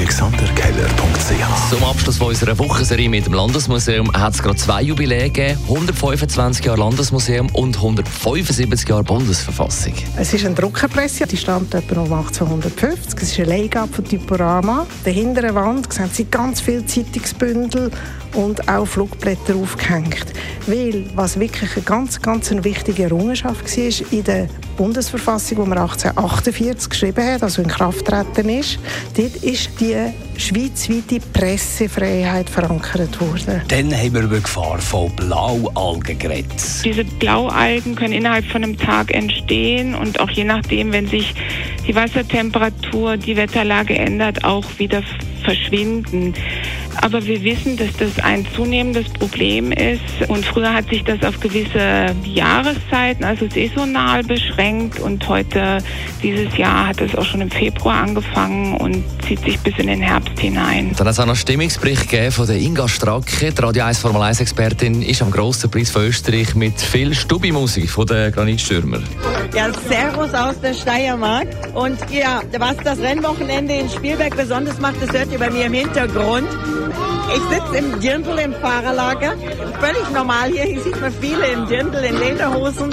AlexanderKeller.ch Zum Abschluss von unserer Wochenserie mit dem Landesmuseum hat es gerade zwei Jubiläen gegeben. 125 Jahre Landesmuseum und 175 Jahre Bundesverfassung. Es ist eine Druckerpresse, die stammt etwa um 1850. Es ist eine Leihgabe von Typorama. An der hinteren Wand sehen Sie ganz viele Zeitungsbündel und auch Flugblätter aufgehängt. Weil, was wirklich eine ganz, ganz eine wichtige Errungenschaft war, in der Bundesverfassung, die man 1848 geschrieben hat, also in Kraft treten ist, dort ist die schweizweite Pressefreiheit verankert worden. Dann haben wir über die Gefahr von Blaualgen geredet. Diese Blaualgen können innerhalb von einem Tag entstehen und auch je nachdem, wenn sich die Wassertemperatur, die Wetterlage ändert, auch wieder verschwinden. Aber wir wissen, dass das ein zunehmendes Problem ist. Und früher hat sich das auf gewisse Jahreszeiten, also saisonal beschränkt. Und heute, dieses Jahr, hat es auch schon im Februar angefangen und zieht sich bis in den Herbst hinein. Dann hat es auch noch einen Stimmungsbericht gegeben von der Inga Stracke. Die Radio 1 Formel 1 Expertin ist am grossen Preis von Österreich mit viel Stubi-Musik von den Granitstürmer. Ja, Servus aus der Steiermark. Und ja, was das Rennwochenende in Spielberg besonders macht, das hört ihr bei mir im Hintergrund. Ich sitze im Dirndl im Fahrerlager. Völlig normal hier. Hier sieht man viele im Dirndl, in Lederhosen.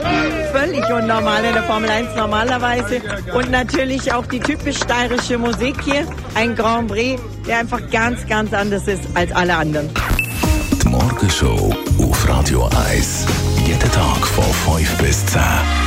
Völlig unnormal in der Formel 1 normalerweise. Und natürlich auch die typisch steirische Musik hier. Ein Grand Prix, der einfach ganz, ganz anders ist als alle anderen. Die Morgenshow auf Radio 1. Jeden Tag von 5 bis 10.